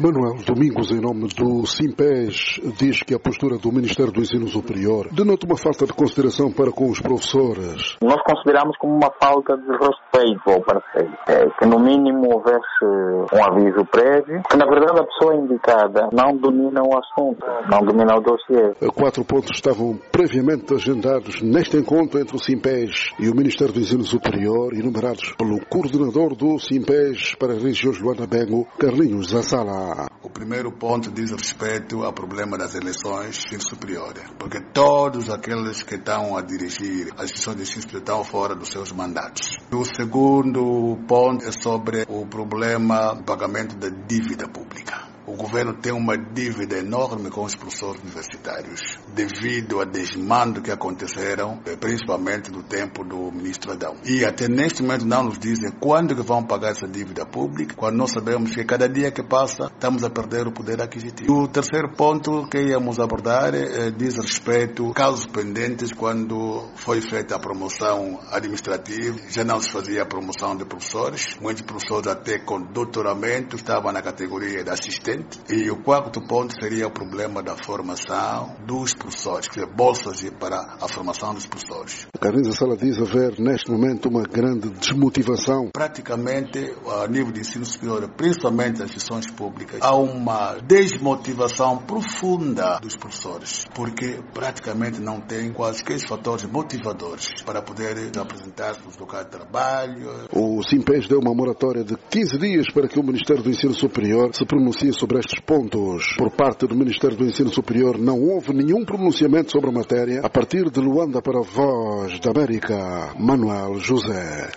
Manuel Domingos, em nome do Simpes, diz que a postura do Ministério do Ensino Superior denota uma falta de consideração para com os professores. Nós consideramos como uma falta de respeito ao parceiro. É, que no mínimo houvesse um aviso prévio, que na verdade a pessoa indicada não domina o assunto, não domina o dossiê. Quatro pontos estavam previamente agendados neste encontro entre o Simpes e o Ministério do Ensino Superior, enumerados pelo coordenador do Simpes para as regiões Luana Bengo, Carlinhos Zassala. O primeiro ponto diz respeito ao problema das eleições ensino superior, porque todos aqueles que estão a dirigir as instituições de ensino superior estão fora dos seus mandatos. O segundo ponto é sobre o problema do pagamento da dívida pública. O governo tem uma dívida enorme com os professores universitários, devido a desmando que aconteceram, eh, principalmente no tempo do ministro Adão. E até neste momento não nos dizem quando que vão pagar essa dívida pública, quando nós sabemos que cada dia que passa estamos a perder o poder aquisitivo. O terceiro ponto que íamos abordar é, diz respeito a casos pendentes quando foi feita a promoção administrativa, já não se fazia a promoção de professores, muitos professores até com doutoramento estavam na categoria de assistente e o quarto ponto seria o problema da formação dos professores, que é bolsas para a formação dos professores. Carlinhos Sala diz haver neste momento uma grande desmotivação. Praticamente, a nível de ensino superior, principalmente nas instituições públicas, há uma desmotivação profunda dos professores, porque praticamente não tem quaisquer fatores motivadores para poderem apresentar-se nos locais de trabalho. O Simpes deu uma moratória de 15 dias para que o Ministério do Ensino Superior se pronuncie sobre estes pontos. Por parte do Ministério do Ensino Superior não houve nenhum pronunciamento sobre a matéria. A partir de Luanda para a Voz da América, Manuel José.